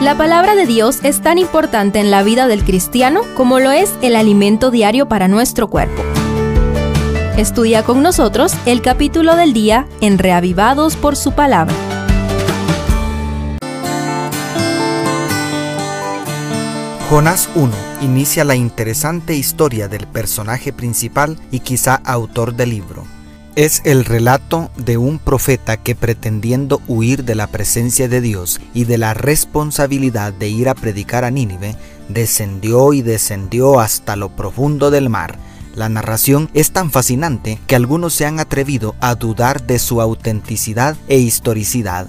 La palabra de Dios es tan importante en la vida del cristiano como lo es el alimento diario para nuestro cuerpo. Estudia con nosotros el capítulo del día en Reavivados por su palabra. Jonás 1 inicia la interesante historia del personaje principal y quizá autor del libro. Es el relato de un profeta que pretendiendo huir de la presencia de Dios y de la responsabilidad de ir a predicar a Nínive, descendió y descendió hasta lo profundo del mar. La narración es tan fascinante que algunos se han atrevido a dudar de su autenticidad e historicidad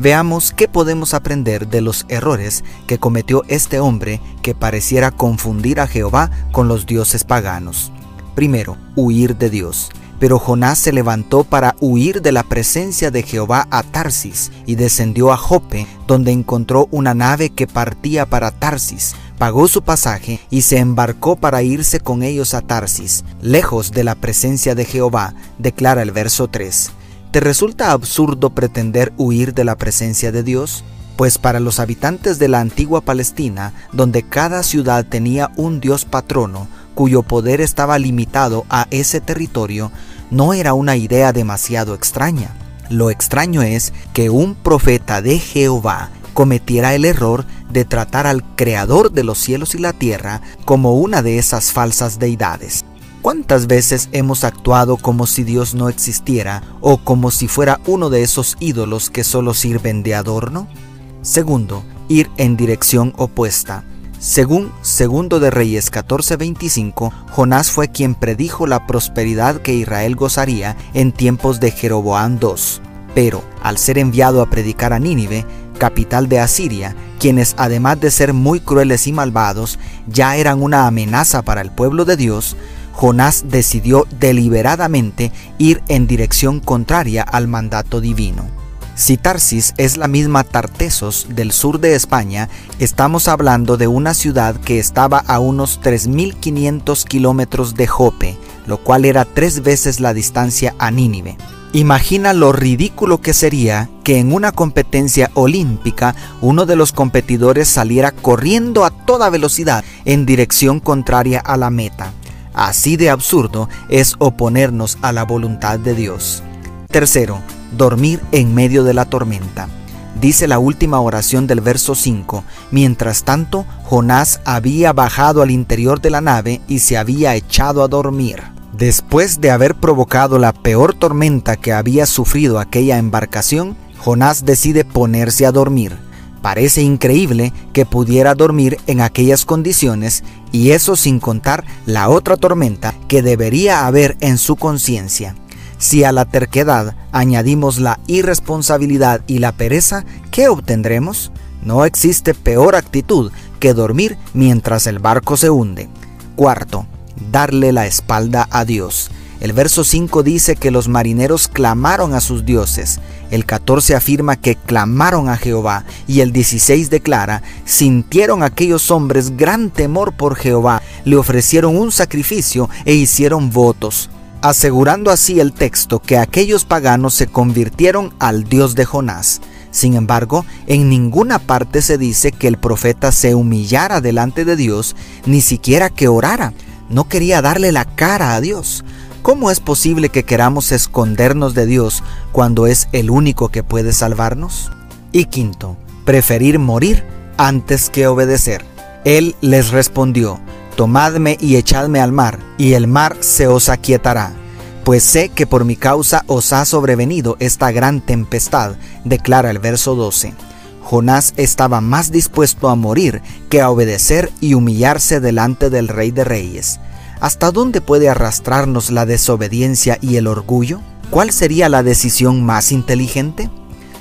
veamos qué podemos aprender de los errores que cometió este hombre que pareciera confundir a Jehová con los dioses paganos. Primero, huir de Dios. Pero Jonás se levantó para huir de la presencia de Jehová a Tarsis y descendió a Jope, donde encontró una nave que partía para Tarsis. Pagó su pasaje y se embarcó para irse con ellos a Tarsis, lejos de la presencia de Jehová, declara el verso 3. ¿Te resulta absurdo pretender huir de la presencia de Dios? Pues para los habitantes de la antigua Palestina, donde cada ciudad tenía un dios patrono, cuyo poder estaba limitado a ese territorio, no era una idea demasiado extraña. Lo extraño es que un profeta de Jehová cometiera el error de tratar al Creador de los cielos y la tierra como una de esas falsas deidades. ¿Cuántas veces hemos actuado como si Dios no existiera o como si fuera uno de esos ídolos que solo sirven de adorno? Segundo, ir en dirección opuesta. Según Segundo de Reyes 14:25, Jonás fue quien predijo la prosperidad que Israel gozaría en tiempos de Jeroboam II. Pero, al ser enviado a predicar a Nínive, capital de Asiria, quienes además de ser muy crueles y malvados, ya eran una amenaza para el pueblo de Dios, Jonás decidió deliberadamente ir en dirección contraria al mandato divino. Si Tarsis es la misma Tartesos del sur de España, estamos hablando de una ciudad que estaba a unos 3.500 kilómetros de Jope, lo cual era tres veces la distancia a Nínive. Imagina lo ridículo que sería que en una competencia olímpica uno de los competidores saliera corriendo a toda velocidad en dirección contraria a la meta. Así de absurdo es oponernos a la voluntad de Dios. Tercero, dormir en medio de la tormenta. Dice la última oración del verso 5. Mientras tanto, Jonás había bajado al interior de la nave y se había echado a dormir. Después de haber provocado la peor tormenta que había sufrido aquella embarcación, Jonás decide ponerse a dormir. Parece increíble que pudiera dormir en aquellas condiciones y eso sin contar la otra tormenta que debería haber en su conciencia. Si a la terquedad añadimos la irresponsabilidad y la pereza, ¿qué obtendremos? No existe peor actitud que dormir mientras el barco se hunde. Cuarto, darle la espalda a Dios. El verso 5 dice que los marineros clamaron a sus dioses. El 14 afirma que clamaron a Jehová. Y el 16 declara, sintieron aquellos hombres gran temor por Jehová, le ofrecieron un sacrificio e hicieron votos, asegurando así el texto que aquellos paganos se convirtieron al Dios de Jonás. Sin embargo, en ninguna parte se dice que el profeta se humillara delante de Dios, ni siquiera que orara. No quería darle la cara a Dios. ¿Cómo es posible que queramos escondernos de Dios cuando es el único que puede salvarnos? Y quinto, preferir morir antes que obedecer. Él les respondió, Tomadme y echadme al mar, y el mar se os aquietará, pues sé que por mi causa os ha sobrevenido esta gran tempestad, declara el verso 12. Jonás estaba más dispuesto a morir que a obedecer y humillarse delante del Rey de Reyes. ¿Hasta dónde puede arrastrarnos la desobediencia y el orgullo? ¿Cuál sería la decisión más inteligente?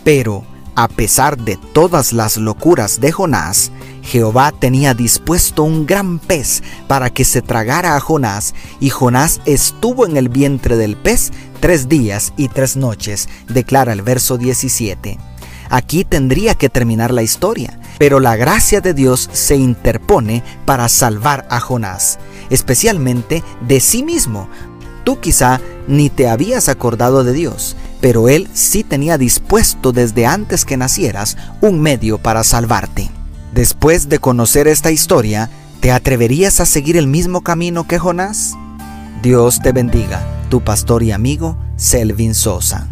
Pero, a pesar de todas las locuras de Jonás, Jehová tenía dispuesto un gran pez para que se tragara a Jonás, y Jonás estuvo en el vientre del pez tres días y tres noches, declara el verso 17. Aquí tendría que terminar la historia, pero la gracia de Dios se interpone para salvar a Jonás especialmente de sí mismo. Tú quizá ni te habías acordado de Dios, pero Él sí tenía dispuesto desde antes que nacieras un medio para salvarte. Después de conocer esta historia, ¿te atreverías a seguir el mismo camino que Jonás? Dios te bendiga, tu pastor y amigo Selvin Sosa.